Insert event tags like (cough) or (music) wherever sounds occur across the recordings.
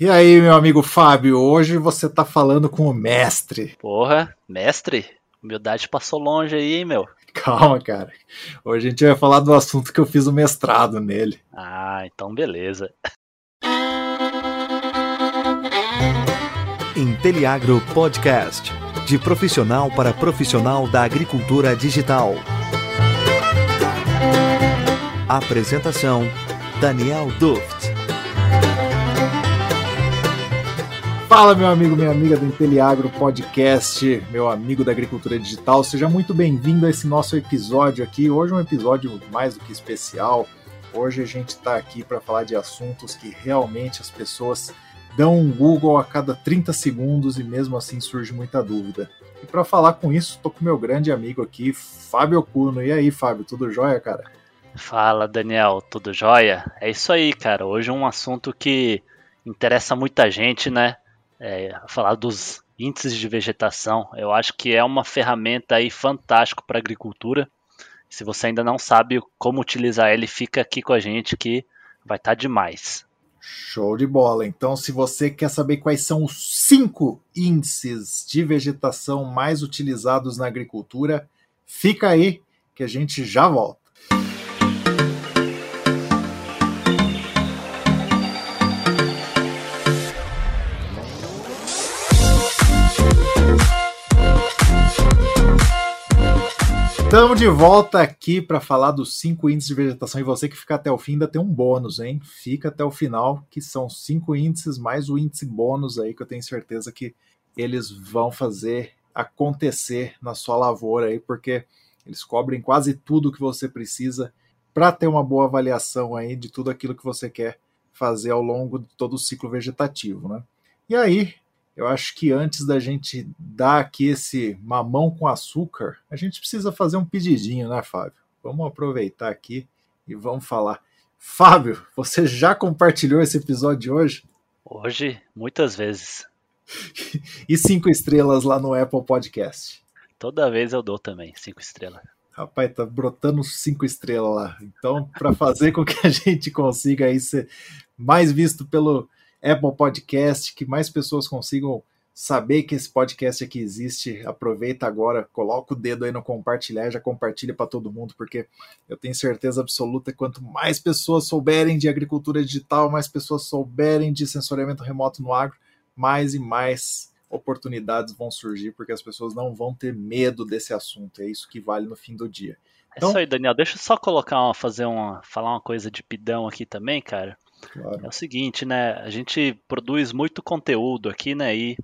E aí, meu amigo Fábio, hoje você tá falando com o mestre. Porra, mestre? Humildade passou longe aí, hein, meu? (laughs) Calma, cara. Hoje a gente vai falar do assunto que eu fiz o mestrado nele. Ah, então beleza. Inteliagro Podcast. De profissional para profissional da agricultura digital. Apresentação: Daniel Duft. Fala, meu amigo, minha amiga do Inteliagro Podcast, meu amigo da agricultura digital. Seja muito bem-vindo a esse nosso episódio aqui. Hoje é um episódio mais do que especial. Hoje a gente está aqui para falar de assuntos que realmente as pessoas dão um Google a cada 30 segundos e mesmo assim surge muita dúvida. E para falar com isso, estou com meu grande amigo aqui, Fábio Cuno. E aí, Fábio, tudo jóia, cara? Fala, Daniel, tudo jóia? É isso aí, cara. Hoje é um assunto que interessa muita gente, né? É, falar dos índices de vegetação. Eu acho que é uma ferramenta aí fantástico para a agricultura. Se você ainda não sabe como utilizar ele, fica aqui com a gente que vai estar tá demais. Show de bola. Então, se você quer saber quais são os cinco índices de vegetação mais utilizados na agricultura, fica aí que a gente já volta. Estamos de volta aqui para falar dos cinco índices de vegetação e você que fica até o fim ainda tem um bônus, hein? Fica até o final, que são cinco índices mais o índice bônus aí que eu tenho certeza que eles vão fazer acontecer na sua lavoura aí, porque eles cobrem quase tudo que você precisa para ter uma boa avaliação aí de tudo aquilo que você quer fazer ao longo de todo o ciclo vegetativo, né? E aí, eu acho que antes da gente dar aqui esse mamão com açúcar, a gente precisa fazer um pedidinho, né, Fábio? Vamos aproveitar aqui e vamos falar. Fábio, você já compartilhou esse episódio de hoje? Hoje, muitas vezes. (laughs) e cinco estrelas lá no Apple Podcast. Toda vez eu dou também cinco estrelas. Rapaz, tá brotando cinco estrelas lá. Então, para fazer com que a gente consiga aí ser mais visto pelo Apple Podcast, que mais pessoas consigam saber que esse podcast aqui existe. Aproveita agora, coloca o dedo aí no compartilhar, já compartilha para todo mundo, porque eu tenho certeza absoluta que quanto mais pessoas souberem de agricultura digital, mais pessoas souberem de sensoriamento remoto no agro, mais e mais oportunidades vão surgir, porque as pessoas não vão ter medo desse assunto. É isso que vale no fim do dia. Então, é isso aí, Daniel. Deixa eu só colocar uma, fazer uma, falar uma coisa de pidão aqui também, cara. Claro. É o seguinte, né? A gente produz muito conteúdo aqui, né? E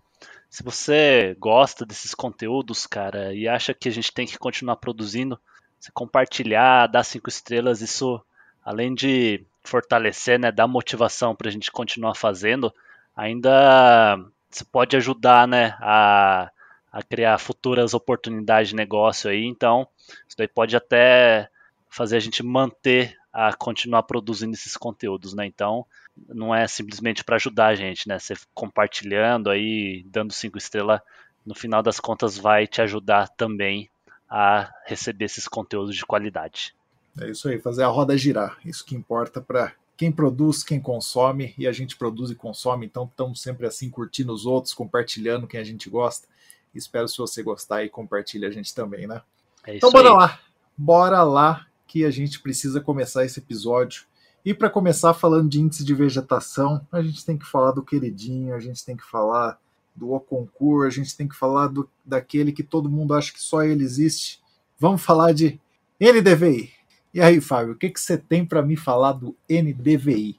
se você gosta desses conteúdos, cara, e acha que a gente tem que continuar produzindo, você compartilhar, dar cinco estrelas, isso além de fortalecer, né, dar motivação para a gente continuar fazendo, ainda você pode ajudar, né, a, a criar futuras oportunidades de negócio aí. Então, isso daí pode até fazer a gente manter a continuar produzindo esses conteúdos, né? Então, não é simplesmente para ajudar a gente, né? Você compartilhando aí, dando cinco estrelas, no final das contas vai te ajudar também a receber esses conteúdos de qualidade. É isso aí, fazer a roda girar. Isso que importa para quem produz, quem consome, e a gente produz e consome, então estamos sempre assim curtindo os outros, compartilhando quem a gente gosta. Espero se você gostar e compartilhe a gente também, né? É então bora aí. lá, bora lá que a gente precisa começar esse episódio. E para começar falando de índice de vegetação, a gente tem que falar do queridinho, a gente tem que falar do Oconcur, a gente tem que falar do, daquele que todo mundo acha que só ele existe. Vamos falar de NDVI. E aí, Fábio, o que, que você tem para me falar do NDVI?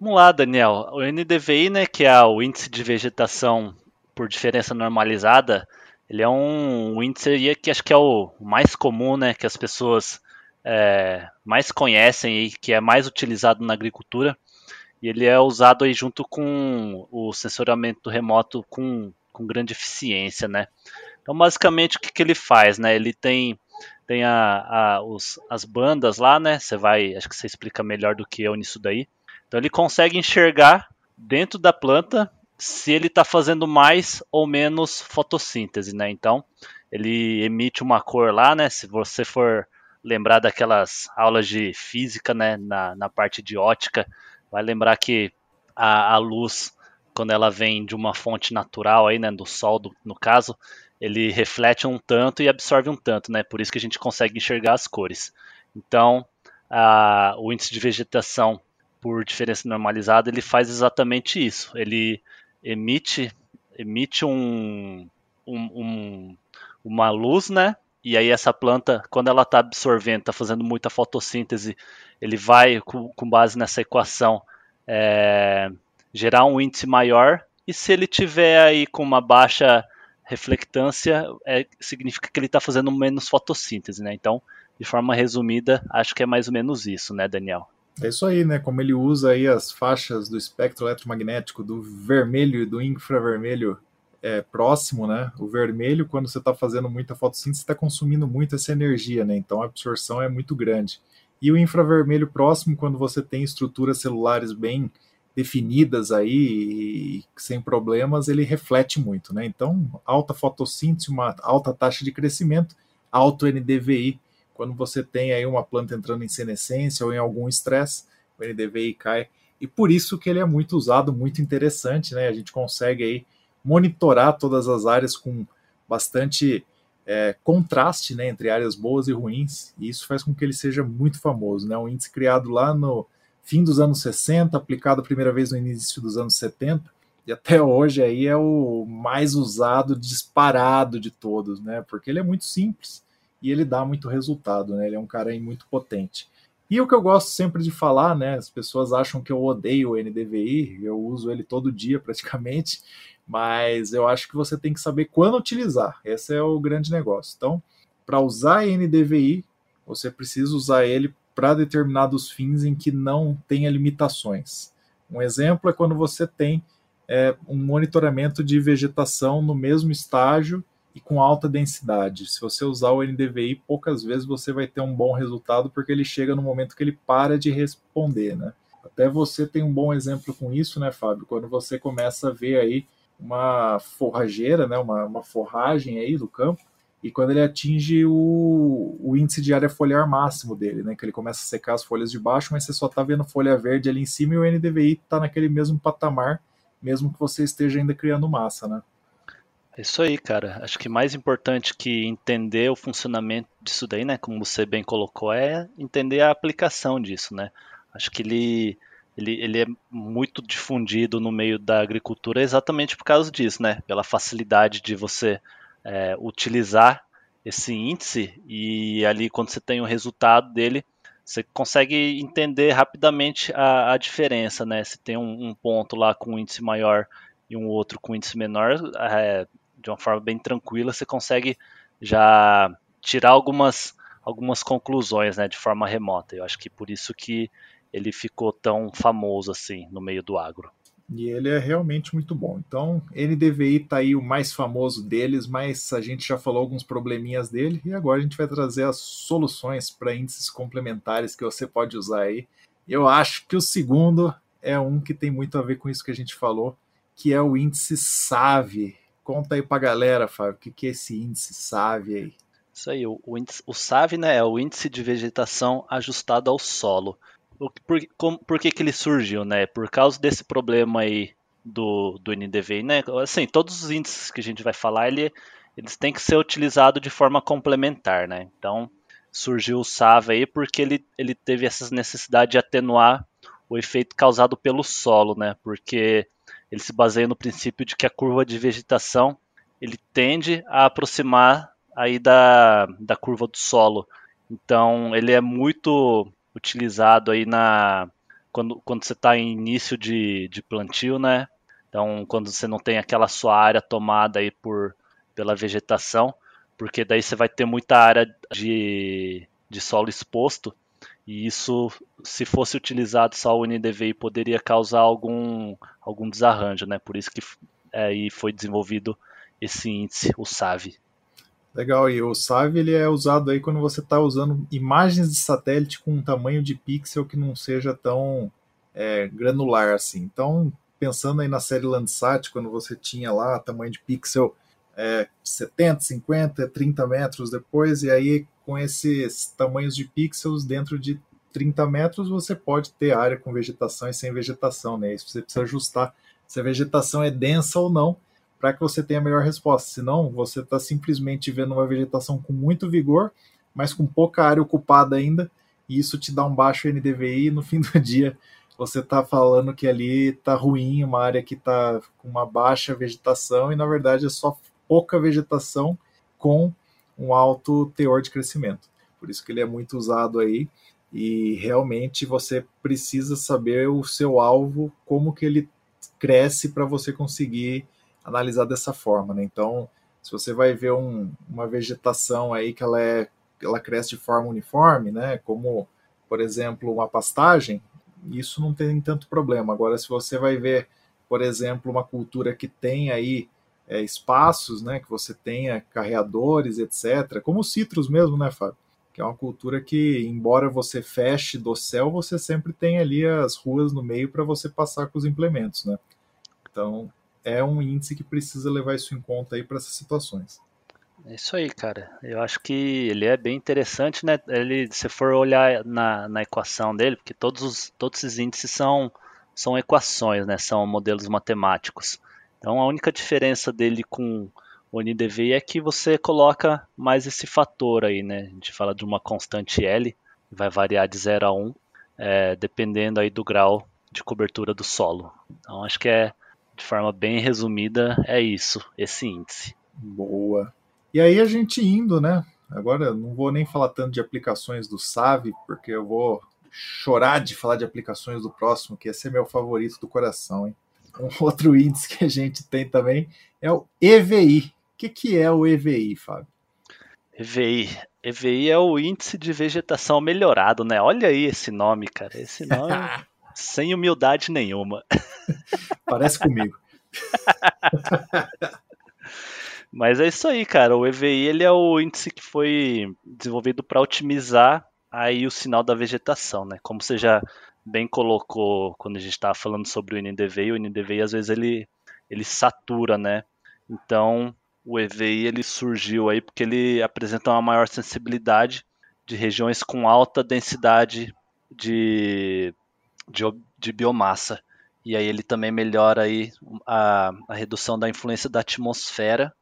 Vamos lá, Daniel. O NDVI, né, que é o índice de vegetação por diferença normalizada, ele é um, um índice que acho que é o mais comum, né, que as pessoas é, mais conhecem e que é mais utilizado na agricultura. E ele é usado aí junto com o sensoramento remoto com, com grande eficiência, né? Então, basicamente, o que, que ele faz, né? Ele tem, tem a, a, os, as bandas lá, né? Você vai, acho que você explica melhor do que eu nisso daí. Então, ele consegue enxergar dentro da planta se ele está fazendo mais ou menos fotossíntese, né? Então, ele emite uma cor lá, né? Se você for lembrar daquelas aulas de física, né, na, na parte de ótica, vai lembrar que a, a luz quando ela vem de uma fonte natural aí, né, do sol, do, no caso, ele reflete um tanto e absorve um tanto, né? Por isso que a gente consegue enxergar as cores. Então, a, o índice de vegetação por diferença normalizada, ele faz exatamente isso. Ele emite, emite um, um, um uma luz, né? E aí essa planta, quando ela está absorvendo, está fazendo muita fotossíntese, ele vai, com, com base nessa equação, é, gerar um índice maior. E se ele tiver aí com uma baixa reflectância, é, significa que ele está fazendo menos fotossíntese, né? Então, de forma resumida, acho que é mais ou menos isso, né, Daniel? É isso aí, né? Como ele usa aí as faixas do espectro eletromagnético do vermelho e do infravermelho é, próximo, né? O vermelho, quando você está fazendo muita fotossíntese, está consumindo muito essa energia, né? Então a absorção é muito grande. E o infravermelho próximo, quando você tem estruturas celulares bem definidas aí, sem problemas, ele reflete muito, né? Então, alta fotossíntese, uma alta taxa de crescimento, alto NDVI, quando você tem aí uma planta entrando em senescência ou em algum estresse, o NDVI cai. E por isso que ele é muito usado, muito interessante, né? A gente consegue aí monitorar todas as áreas com bastante é, contraste né, entre áreas boas e ruins, e isso faz com que ele seja muito famoso. Né? Um índice criado lá no fim dos anos 60, aplicado a primeira vez no início dos anos 70, e até hoje aí é o mais usado, disparado de todos, né? Porque ele é muito simples e ele dá muito resultado, né? Ele é um cara aí muito potente. E o que eu gosto sempre de falar, né? As pessoas acham que eu odeio o NDVI, eu uso ele todo dia praticamente, mas eu acho que você tem que saber quando utilizar. Esse é o grande negócio. Então, para usar NDVI, você precisa usar ele para determinados fins em que não tenha limitações. Um exemplo é quando você tem é, um monitoramento de vegetação no mesmo estágio e com alta densidade. Se você usar o NDVI, poucas vezes você vai ter um bom resultado, porque ele chega no momento que ele para de responder, né? Até você tem um bom exemplo com isso, né, Fábio? Quando você começa a ver aí uma forrageira, né, uma, uma forragem aí do campo, e quando ele atinge o, o índice de área foliar máximo dele, né, que ele começa a secar as folhas de baixo, mas você só está vendo folha verde ali em cima e o NDVI está naquele mesmo patamar, mesmo que você esteja ainda criando massa, né? É isso aí, cara. Acho que mais importante que entender o funcionamento disso daí, né? Como você bem colocou, é entender a aplicação disso, né? Acho que ele, ele, ele é muito difundido no meio da agricultura exatamente por causa disso, né? Pela facilidade de você é, utilizar esse índice e ali quando você tem o resultado dele, você consegue entender rapidamente a, a diferença, né? Se tem um, um, ponto lá com um índice maior e um outro com índice menor, é, de uma forma bem tranquila, você consegue já tirar algumas, algumas conclusões né, de forma remota. Eu acho que por isso que ele ficou tão famoso assim no meio do agro. E ele é realmente muito bom. Então, NDVI tá aí o mais famoso deles, mas a gente já falou alguns probleminhas dele e agora a gente vai trazer as soluções para índices complementares que você pode usar aí. Eu acho que o segundo é um que tem muito a ver com isso que a gente falou, que é o índice SAVE, Conta aí pra galera, Fábio, o que, que é esse índice SAVE aí? Isso aí, o, o, índice, o SAVE né, é o índice de vegetação ajustado ao solo. Por, como, por que, que ele surgiu, né? Por causa desse problema aí do, do NDVI, né? Assim, todos os índices que a gente vai falar, ele, eles têm que ser utilizados de forma complementar, né? Então, surgiu o SAVE aí porque ele, ele teve essa necessidade de atenuar o efeito causado pelo solo, né? Porque ele se baseia no princípio de que a curva de vegetação ele tende a aproximar aí da, da curva do solo. Então ele é muito utilizado aí na quando, quando você está em início de, de plantio, né? Então quando você não tem aquela sua área tomada aí por pela vegetação, porque daí você vai ter muita área de, de solo exposto e isso, se fosse utilizado só o NDVI, poderia causar algum, algum desarranjo, né? Por isso que é, foi desenvolvido esse índice, o SAVE. Legal, e o SAVE ele é usado aí quando você está usando imagens de satélite com um tamanho de pixel que não seja tão é, granular assim. Então, pensando aí na série Landsat, quando você tinha lá tamanho de pixel é, 70, 50, 30 metros depois, e aí com esses tamanhos de pixels dentro de 30 metros, você pode ter área com vegetação e sem vegetação, né? Isso você precisa ajustar se a vegetação é densa ou não, para que você tenha a melhor resposta. Senão, você está simplesmente vendo uma vegetação com muito vigor, mas com pouca área ocupada ainda, e isso te dá um baixo NDVI, e no fim do (laughs) dia você está falando que ali está ruim, uma área que está com uma baixa vegetação, e na verdade é só pouca vegetação com um alto teor de crescimento. Por isso que ele é muito usado aí, e realmente você precisa saber o seu alvo, como que ele cresce para você conseguir analisar dessa forma, né? Então, se você vai ver um, uma vegetação aí que ela é ela cresce de forma uniforme, né? Como, por exemplo, uma pastagem, isso não tem tanto problema. Agora, se você vai ver, por exemplo, uma cultura que tem aí é, espaços, né? Que você tenha carreadores, etc. Como os citros mesmo, né, Fábio? Que é uma cultura que, embora você feche do céu, você sempre tem ali as ruas no meio para você passar com os implementos, né? Então, é um índice que precisa levar isso em conta aí para essas situações. É isso aí, cara. Eu acho que ele é bem interessante, né? Ele, se for olhar na, na equação dele, porque todos, os, todos esses índices são, são equações, né? São modelos matemáticos. Então a única diferença dele com o NDVI é que você coloca mais esse fator aí, né? A gente fala de uma constante L, vai variar de 0 a 1, é, dependendo aí do grau de cobertura do solo. Então acho que é, de forma bem resumida, é isso, esse índice. Boa. E aí a gente indo, né? Agora não vou nem falar tanto de aplicações do SAV, porque eu vou chorar de falar de aplicações do próximo, que esse é meu favorito do coração, hein? Um (laughs) outro índice que a gente tem também é o EVI. O que, que é o EVI, Fábio? EVI. EVI é o índice de vegetação melhorado, né? Olha aí esse nome, cara. Esse (laughs) nome sem humildade nenhuma. (laughs) Parece comigo. Mas é isso aí, cara. O EVI ele é o índice que foi desenvolvido para otimizar aí o sinal da vegetação, né? Como você já bem colocou quando a gente estava falando sobre o NDVI, o NDVI às vezes ele, ele satura, né? Então o EVI ele surgiu aí porque ele apresenta uma maior sensibilidade de regiões com alta densidade de, de, de biomassa. E aí ele também melhora aí a, a redução da influência da atmosfera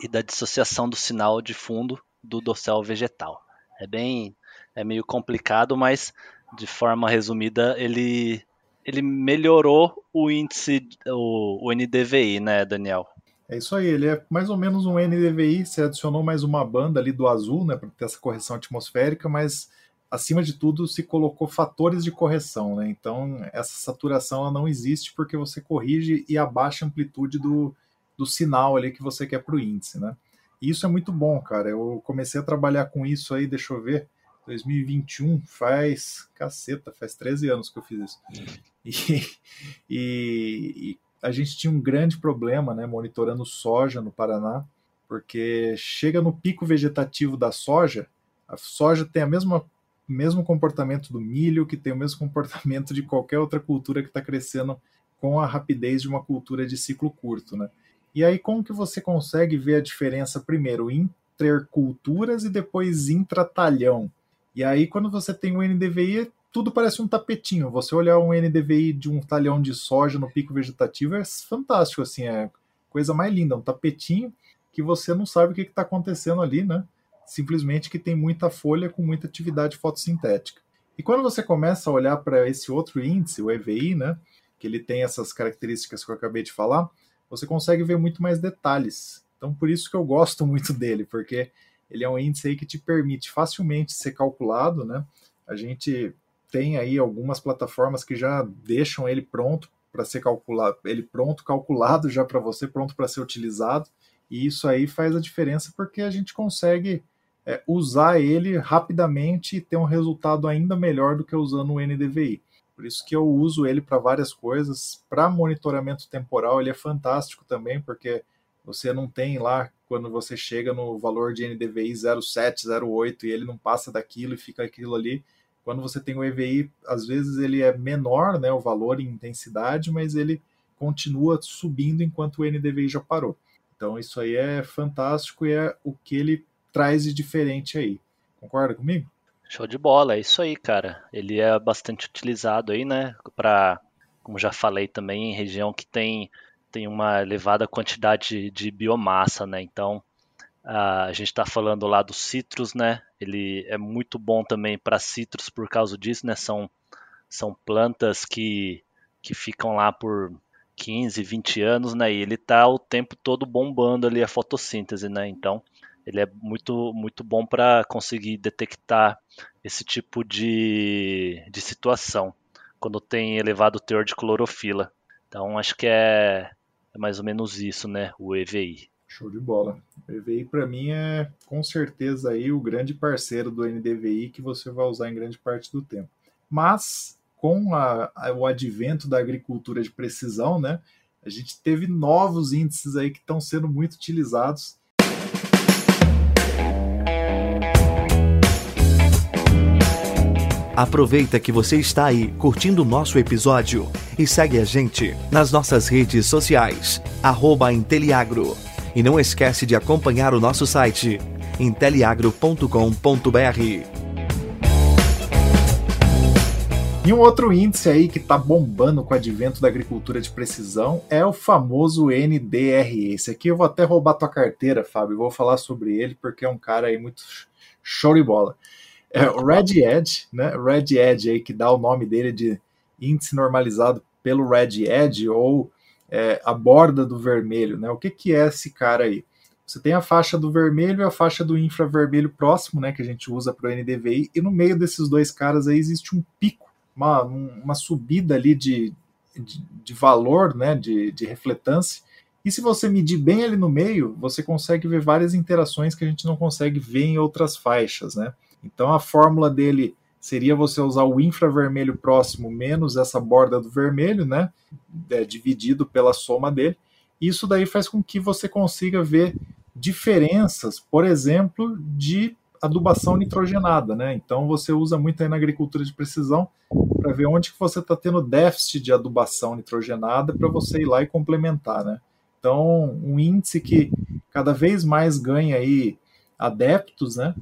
e da dissociação do sinal de fundo do dossel vegetal. É bem, é meio complicado, mas de forma resumida ele ele melhorou o índice, o, o NDVI, né, Daniel? É isso aí, ele é mais ou menos um NDVI, você adicionou mais uma banda ali do azul, né, para ter essa correção atmosférica, mas acima de tudo se colocou fatores de correção, né? Então essa saturação não existe porque você corrige e abaixa a amplitude do, do sinal ali que você quer para o índice, né? E isso é muito bom, cara. Eu comecei a trabalhar com isso aí, deixa eu ver, 2021 faz caceta, faz 13 anos que eu fiz isso. E, e, e, a gente tinha um grande problema, né, monitorando soja no Paraná, porque chega no pico vegetativo da soja, a soja tem a mesma mesmo comportamento do milho, que tem o mesmo (laughs) comportamento de qualquer outra cultura que está crescendo com a rapidez de uma cultura de ciclo curto, né? E aí, como que você consegue ver a diferença primeiro interculturas e depois intratalhão? E aí, quando você tem um NDVI, tudo parece um tapetinho. Você olhar um NDVI de um talhão de soja no pico vegetativo é fantástico, assim, é coisa mais linda, um tapetinho que você não sabe o que está acontecendo ali, né? Simplesmente que tem muita folha com muita atividade fotossintética. E quando você começa a olhar para esse outro índice, o EVI, né? Que ele tem essas características que eu acabei de falar, você consegue ver muito mais detalhes. Então, por isso que eu gosto (laughs) muito dele, porque ele é um índice aí que te permite facilmente ser calculado, né? A gente tem aí algumas plataformas que já deixam ele pronto para ser calculado, ele pronto, calculado já para você, pronto para ser utilizado. E isso aí faz a diferença porque a gente consegue é, usar ele rapidamente e ter um resultado ainda melhor do que usando o NDVI. Por isso que eu uso ele para várias coisas. Para monitoramento temporal, ele é fantástico também, porque você não tem lá, quando você chega no valor de NDVI 07, 08 e ele não passa daquilo e fica aquilo ali. Quando você tem o EVI, às vezes ele é menor, né, o valor em intensidade, mas ele continua subindo enquanto o NDVI já parou. Então isso aí é fantástico e é o que ele traz de diferente aí. Concorda comigo? Show de bola, é isso aí, cara. Ele é bastante utilizado aí, né, para, como já falei também, em região que tem tem uma elevada quantidade de biomassa, né? Então, a gente está falando lá do citros, né? Ele é muito bom também para citros por causa disso, né? São, são plantas que, que ficam lá por 15, 20 anos, né? E ele está o tempo todo bombando ali a fotossíntese, né? Então, ele é muito, muito bom para conseguir detectar esse tipo de, de situação quando tem elevado teor de clorofila. Então, acho que é, é mais ou menos isso, né? O EVI. Show de bola. O EVI para mim é com certeza aí o grande parceiro do NDVI que você vai usar em grande parte do tempo. Mas com a, a, o advento da agricultura de precisão, né, a gente teve novos índices aí que estão sendo muito utilizados Aproveita que você está aí curtindo o nosso episódio e segue a gente nas nossas redes sociais, arroba Inteliagro. E não esquece de acompanhar o nosso site, inteliagro.com.br. E um outro índice aí que está bombando com o advento da agricultura de precisão é o famoso NDRE. Esse aqui eu vou até roubar tua carteira, Fábio. vou falar sobre ele porque é um cara aí muito show de bola. É o Red Edge, né? Red Edge aí que dá o nome dele de índice normalizado pelo Red Edge ou é, a borda do vermelho, né? O que, que é esse cara aí? Você tem a faixa do vermelho e a faixa do infravermelho próximo, né? Que a gente usa para o NDVI, e no meio desses dois caras aí existe um pico, uma, uma subida ali de, de, de valor, né? De, de refletância. E se você medir bem ali no meio, você consegue ver várias interações que a gente não consegue ver em outras faixas, né? Então a fórmula dele seria você usar o infravermelho próximo menos essa borda do vermelho, né? É, dividido pela soma dele. Isso daí faz com que você consiga ver diferenças, por exemplo, de adubação nitrogenada, né? Então você usa muito aí na agricultura de precisão para ver onde que você está tendo déficit de adubação nitrogenada para você ir lá e complementar, né? Então um índice que cada vez mais ganha aí adeptos, né?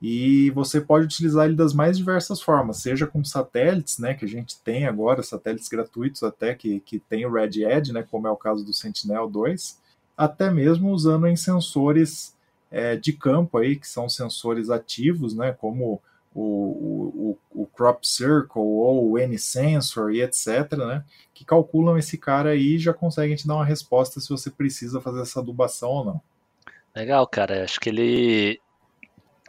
E você pode utilizar ele das mais diversas formas, seja com satélites, né, que a gente tem agora, satélites gratuitos até, que, que tem o Red Edge, né, como é o caso do Sentinel-2, até mesmo usando em sensores é, de campo, aí, que são sensores ativos, né, como o, o, o Crop Circle ou o N-Sensor e etc., né, que calculam esse cara aí e já conseguem te dar uma resposta se você precisa fazer essa adubação ou não. Legal, cara. Acho que ele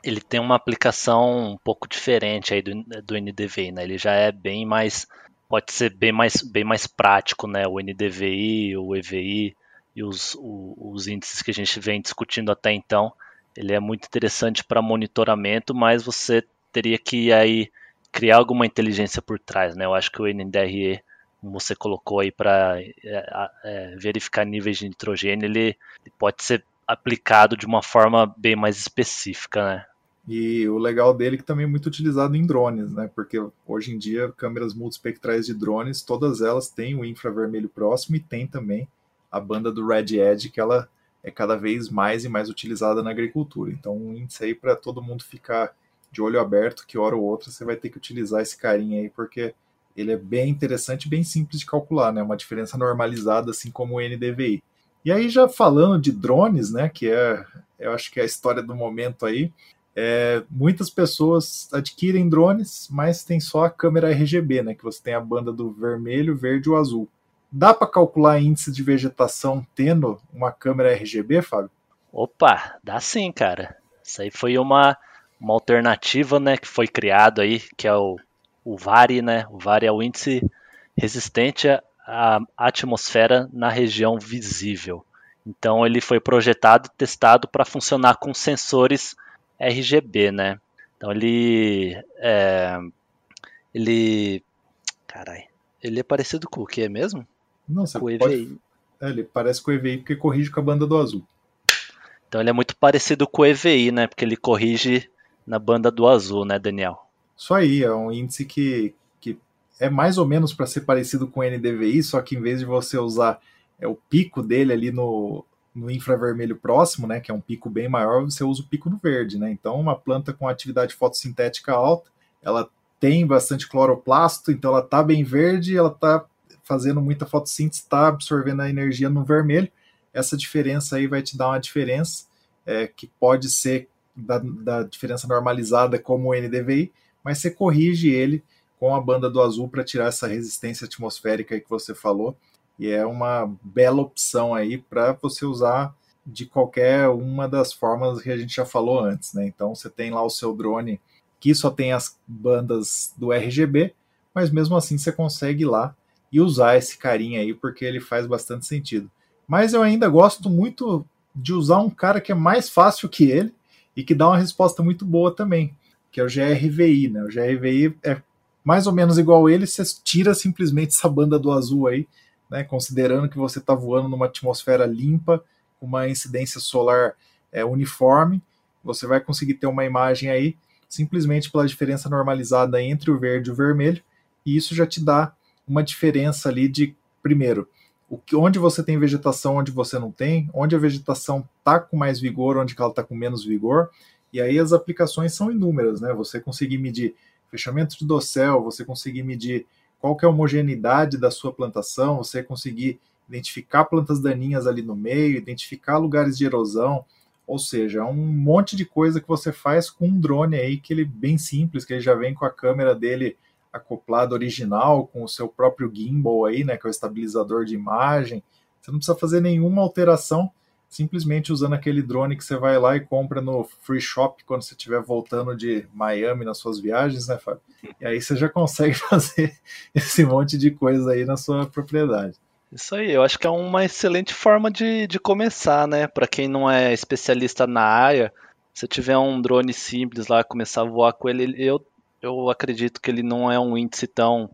ele tem uma aplicação um pouco diferente aí do, do NDVI, né? Ele já é bem mais, pode ser bem mais, bem mais prático, né? O NDVI, o EVI e os, o, os índices que a gente vem discutindo até então, ele é muito interessante para monitoramento, mas você teria que aí criar alguma inteligência por trás, né? Eu acho que o NDRE, como você colocou aí para é, é, verificar níveis de nitrogênio, ele, ele pode ser aplicado de uma forma bem mais específica, né? E o legal dele é que também é muito utilizado em drones, né? Porque hoje em dia, câmeras multispectrais de drones, todas elas têm o infravermelho próximo e tem também a banda do Red Edge, que ela é cada vez mais e mais utilizada na agricultura. Então, um índice aí para todo mundo ficar de olho aberto, que hora ou outra você vai ter que utilizar esse carinha aí, porque ele é bem interessante bem simples de calcular, né? Uma diferença normalizada, assim como o NDVI. E aí, já falando de drones, né? Que é, eu acho que é a história do momento aí. É, muitas pessoas adquirem drones, mas tem só a câmera RGB, né? Que você tem a banda do vermelho, verde e o azul. Dá para calcular índice de vegetação tendo uma câmera RGB, Fábio? Opa, dá sim, cara. Isso aí foi uma, uma alternativa, né, que foi criado aí, que é o, o VARI, né? O VARI é o índice resistente à atmosfera na região visível. Então ele foi projetado e testado para funcionar com sensores RGB, né? Então ele é, ele carai, ele é parecido com o que mesmo? Não, você com pode... É, ele parece com o EVI porque corrige com a banda do azul. Então ele é muito parecido com o EVI, né? Porque ele corrige na banda do azul, né, Daniel? Isso aí, é um índice que, que é mais ou menos para ser parecido com o NDVI, só que em vez de você usar é, o pico dele ali no, no infravermelho próximo, né, que é um pico bem maior, você usa o pico no verde, né? Então, uma planta com atividade fotossintética alta, ela tem bastante cloroplasto, então ela tá bem verde, ela tá fazendo muita fotossíntese, está absorvendo a energia no vermelho. Essa diferença aí vai te dar uma diferença é, que pode ser da, da diferença normalizada como o NDVI, mas você corrige ele com a banda do azul para tirar essa resistência atmosférica que você falou e é uma bela opção aí para você usar de qualquer uma das formas que a gente já falou antes, né? Então você tem lá o seu drone que só tem as bandas do RGB, mas mesmo assim você consegue ir lá e usar esse carinha aí porque ele faz bastante sentido. Mas eu ainda gosto muito de usar um cara que é mais fácil que ele e que dá uma resposta muito boa também, que é o GRVI, né? O GRVI é mais ou menos igual ele, você tira simplesmente essa banda do azul aí né, considerando que você está voando numa atmosfera limpa, uma incidência solar é, uniforme, você vai conseguir ter uma imagem aí simplesmente pela diferença normalizada entre o verde e o vermelho, e isso já te dá uma diferença ali de, primeiro, o que, onde você tem vegetação, onde você não tem, onde a vegetação está com mais vigor, onde ela está com menos vigor, e aí as aplicações são inúmeras, né? Você conseguir medir fechamento de dossel, você conseguir medir qual que é a homogeneidade da sua plantação, você conseguir identificar plantas daninhas ali no meio, identificar lugares de erosão, ou seja, um monte de coisa que você faz com um drone aí que ele é bem simples, que ele já vem com a câmera dele acoplada original, com o seu próprio gimbal aí, né, que é o estabilizador de imagem. Você não precisa fazer nenhuma alteração, simplesmente usando aquele drone que você vai lá e compra no free shop quando você estiver voltando de Miami nas suas viagens, né, Fábio? E aí você já consegue (laughs) fazer esse monte de coisa aí na sua propriedade. Isso aí, eu acho que é uma excelente forma de, de começar, né? Para quem não é especialista na área, se tiver um drone simples lá, começar a voar com ele, eu, eu acredito que ele não é um índice tão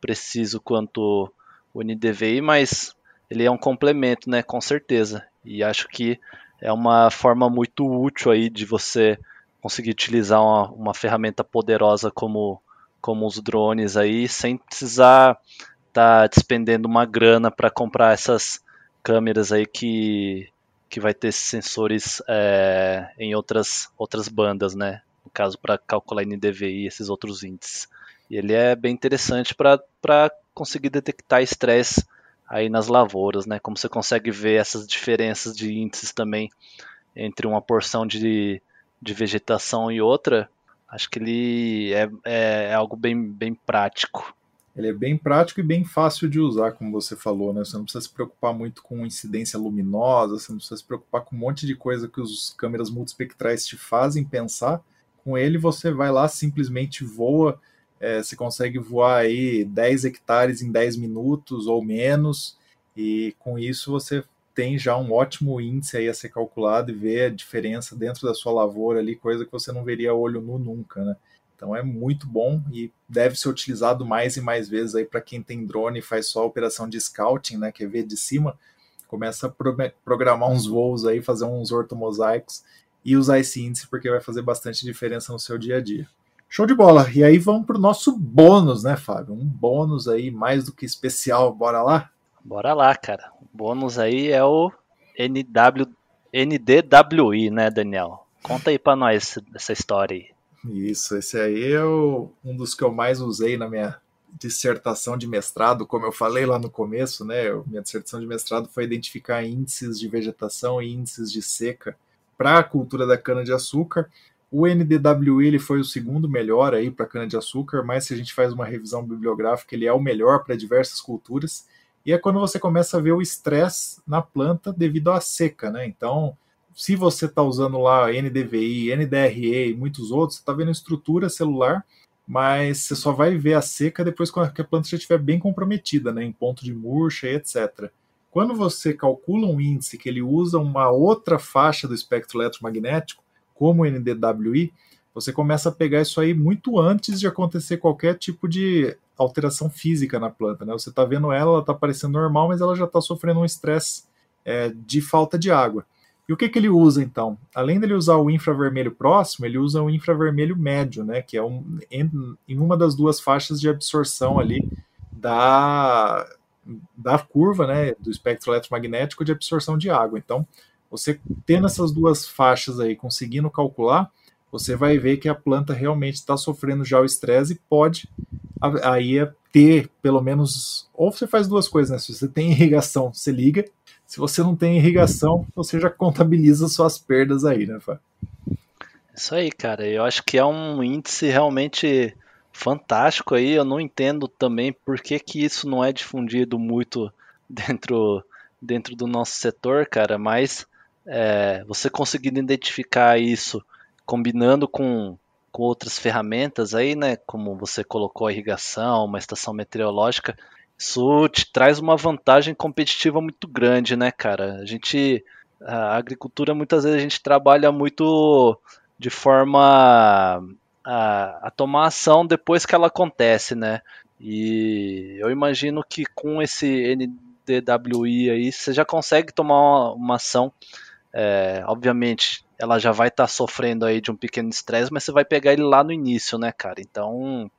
preciso quanto o NDVI, mas ele é um complemento, né? Com certeza. E acho que é uma forma muito útil aí de você conseguir utilizar uma, uma ferramenta poderosa como, como os drones aí, sem precisar estar tá despendendo uma grana para comprar essas câmeras aí que, que vai ter sensores é, em outras, outras bandas, né? No caso, para calcular NDVI e esses outros índices. E ele é bem interessante para conseguir detectar estresse aí nas lavouras, né? Como você consegue ver essas diferenças de índices também entre uma porção de, de vegetação e outra, acho que ele é, é, é algo bem, bem prático. Ele é bem prático e bem fácil de usar, como você falou, né? Você não precisa se preocupar muito com incidência luminosa, você não precisa se preocupar com um monte de coisa que os câmeras multispectrais te fazem pensar. Com ele, você vai lá, simplesmente voa é, você consegue voar aí 10 hectares em 10 minutos ou menos, e com isso você tem já um ótimo índice aí a ser calculado e ver a diferença dentro da sua lavoura ali, coisa que você não veria a olho nu nunca, né? Então é muito bom e deve ser utilizado mais e mais vezes aí para quem tem drone e faz só operação de scouting, né, que é ver de cima, começa a pro programar uns voos aí, fazer uns ortomosaicos e usar esse índice porque vai fazer bastante diferença no seu dia a dia. Show de bola. E aí vamos para o nosso bônus, né, Fábio? Um bônus aí mais do que especial. Bora lá? Bora lá, cara. O bônus aí é o NW, NDWI, né, Daniel? Conta aí para nós essa história aí. Isso, esse aí é o, um dos que eu mais usei na minha dissertação de mestrado, como eu falei lá no começo, né? Minha dissertação de mestrado foi identificar índices de vegetação e índices de seca para a cultura da cana-de-açúcar. O NDWI ele foi o segundo melhor aí para cana-de-açúcar, mas se a gente faz uma revisão bibliográfica, ele é o melhor para diversas culturas. E é quando você começa a ver o estresse na planta devido à seca, né? Então, se você está usando lá NDVI, NDRE e muitos outros, você está vendo estrutura celular, mas você só vai ver a seca depois que a planta já estiver bem comprometida, né? Em ponto de murcha e etc. Quando você calcula um índice que ele usa uma outra faixa do espectro eletromagnético, como NDWI, você começa a pegar isso aí muito antes de acontecer qualquer tipo de alteração física na planta. Né? Você está vendo ela, ela está parecendo normal, mas ela já está sofrendo um estresse é, de falta de água. E o que, que ele usa então? Além dele usar o infravermelho próximo, ele usa o infravermelho médio, né? que é um, em, em uma das duas faixas de absorção ali da da curva, né, do espectro eletromagnético de absorção de água. Então, você tendo essas duas faixas aí, conseguindo calcular, você vai ver que a planta realmente está sofrendo já o estresse e pode aí é ter pelo menos ou você faz duas coisas, né? Se você tem irrigação, você liga. Se você não tem irrigação, você já contabiliza suas perdas aí, né, Fábio? Isso aí, cara. Eu acho que é um índice realmente fantástico aí. Eu não entendo também por que, que isso não é difundido muito dentro, dentro do nosso setor, cara. Mas é, você conseguindo identificar isso combinando com, com outras ferramentas aí, né, como você colocou a irrigação, uma estação meteorológica, isso te traz uma vantagem competitiva muito grande, né, cara? A gente, a agricultura muitas vezes a gente trabalha muito de forma a, a tomar ação depois que ela acontece, né? E eu imagino que com esse NDWI aí você já consegue tomar uma, uma ação, é, obviamente ela já vai estar tá sofrendo aí de um pequeno estresse, mas você vai pegar ele lá no início, né, cara? Então,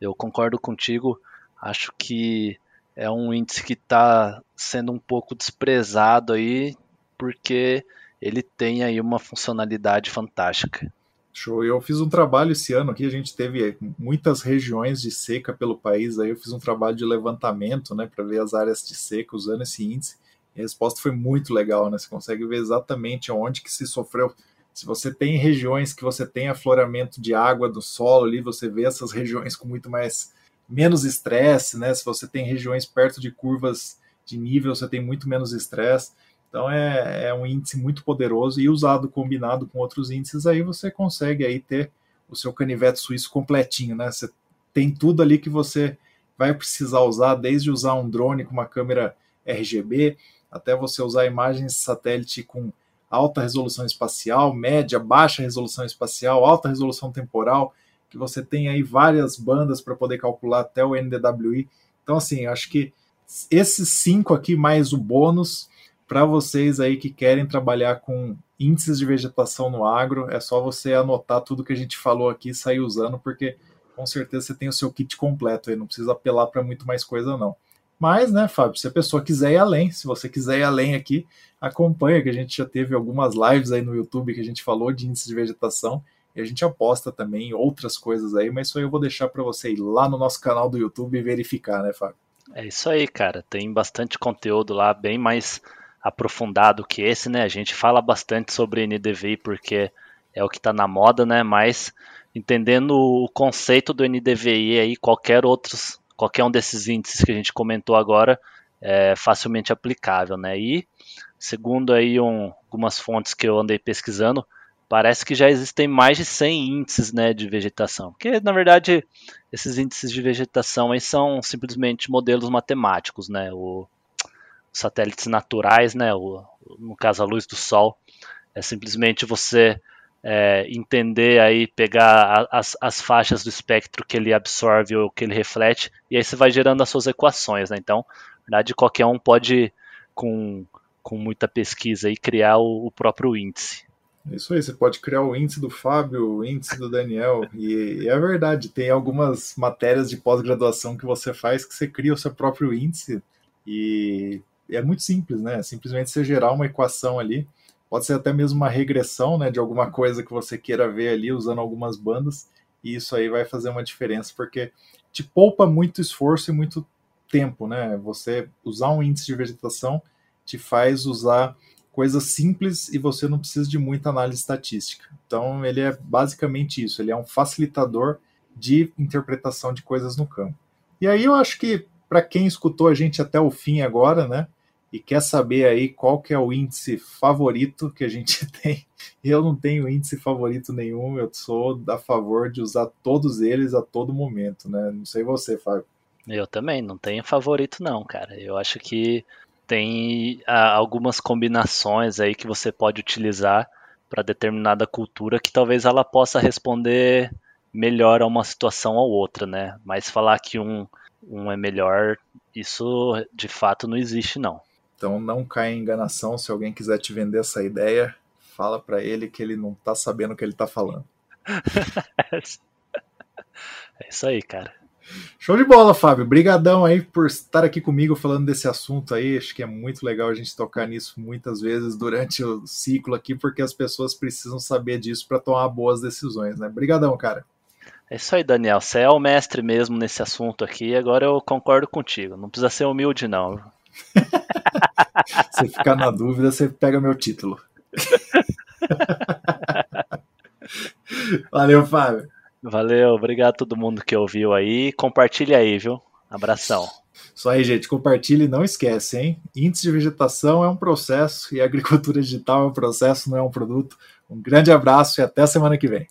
eu concordo contigo. Acho que é um índice que está sendo um pouco desprezado aí, porque ele tem aí uma funcionalidade fantástica. Show. Eu fiz um trabalho esse ano aqui, a gente teve muitas regiões de seca pelo país, aí eu fiz um trabalho de levantamento, né, para ver as áreas de seca usando esse índice. E a resposta foi muito legal, né? Você consegue ver exatamente onde que se sofreu. Se você tem regiões que você tem afloramento de água do solo ali, você vê essas regiões com muito mais menos estresse, né? Se você tem regiões perto de curvas de nível, você tem muito menos estresse. Então é, é um índice muito poderoso e usado combinado com outros índices aí você consegue aí ter o seu canivete suíço completinho, né? Você tem tudo ali que você vai precisar usar, desde usar um drone com uma câmera RGB, até você usar imagens satélite com alta resolução espacial, média, baixa resolução espacial, alta resolução temporal, que você tem aí várias bandas para poder calcular até o NDWI. Então, assim, acho que esses cinco aqui, mais o bônus, para vocês aí que querem trabalhar com índices de vegetação no agro, é só você anotar tudo que a gente falou aqui e sair usando, porque com certeza você tem o seu kit completo aí, não precisa apelar para muito mais coisa não. Mas, né, Fábio, se a pessoa quiser ir além, se você quiser ir além aqui, acompanha, que a gente já teve algumas lives aí no YouTube que a gente falou de índice de vegetação e a gente aposta também em outras coisas aí, mas isso aí eu vou deixar para você ir lá no nosso canal do YouTube e verificar, né, Fábio? É isso aí, cara. Tem bastante conteúdo lá, bem mais aprofundado que esse, né? A gente fala bastante sobre NDVI porque é o que está na moda, né? Mas entendendo o conceito do NDVI aí, qualquer outros qualquer um desses índices que a gente comentou agora é facilmente aplicável, né? E segundo aí um, algumas fontes que eu andei pesquisando, parece que já existem mais de 100 índices, né, de vegetação. Porque na verdade esses índices de vegetação aí são simplesmente modelos matemáticos, né? O, os satélites naturais, né? O, no caso a luz do sol é simplesmente você é, entender aí, pegar as, as faixas do espectro que ele absorve ou que ele reflete, e aí você vai gerando as suas equações, né? Então, na verdade, qualquer um pode, com, com muita pesquisa, aí, criar o, o próprio índice. É isso aí, você pode criar o índice do Fábio, o índice do Daniel, e, é verdade, tem algumas matérias de pós-graduação que você faz que você cria o seu próprio índice, e é muito simples, né? É simplesmente você gerar uma equação ali, Pode ser até mesmo uma regressão né, de alguma coisa que você queira ver ali usando algumas bandas, e isso aí vai fazer uma diferença, porque te poupa muito esforço e muito tempo, né? Você usar um índice de vegetação te faz usar coisas simples e você não precisa de muita análise estatística. Então, ele é basicamente isso, ele é um facilitador de interpretação de coisas no campo. E aí eu acho que para quem escutou a gente até o fim agora, né, e quer saber aí qual que é o índice favorito que a gente (laughs) tem. Eu não tenho índice favorito nenhum, eu sou a favor de usar todos eles a todo momento, né? Não sei você, Fábio. Eu também, não tenho favorito não, cara. Eu acho que tem ah, algumas combinações aí que você pode utilizar para determinada cultura que talvez ela possa responder melhor a uma situação ou outra, né? Mas falar que um, um é melhor, isso de fato não existe não. Então não caia em enganação. Se alguém quiser te vender essa ideia, fala para ele que ele não está sabendo o que ele está falando. (laughs) é isso aí, cara. Show de bola, Fábio. Brigadão aí por estar aqui comigo falando desse assunto aí. Acho que é muito legal a gente tocar nisso muitas vezes durante o ciclo aqui, porque as pessoas precisam saber disso para tomar boas decisões, né? Brigadão, cara. É isso aí, Daniel. Você é o mestre mesmo nesse assunto aqui. Agora eu concordo contigo. Não precisa ser humilde, não. (laughs) Se ficar na dúvida, você pega meu título. (laughs) Valeu, Fábio. Valeu, obrigado a todo mundo que ouviu aí. Compartilha aí, viu? Abração. Isso aí, gente. Compartilhe e não esquece, hein? Índice de vegetação é um processo e agricultura digital é um processo, não é um produto. Um grande abraço e até semana que vem.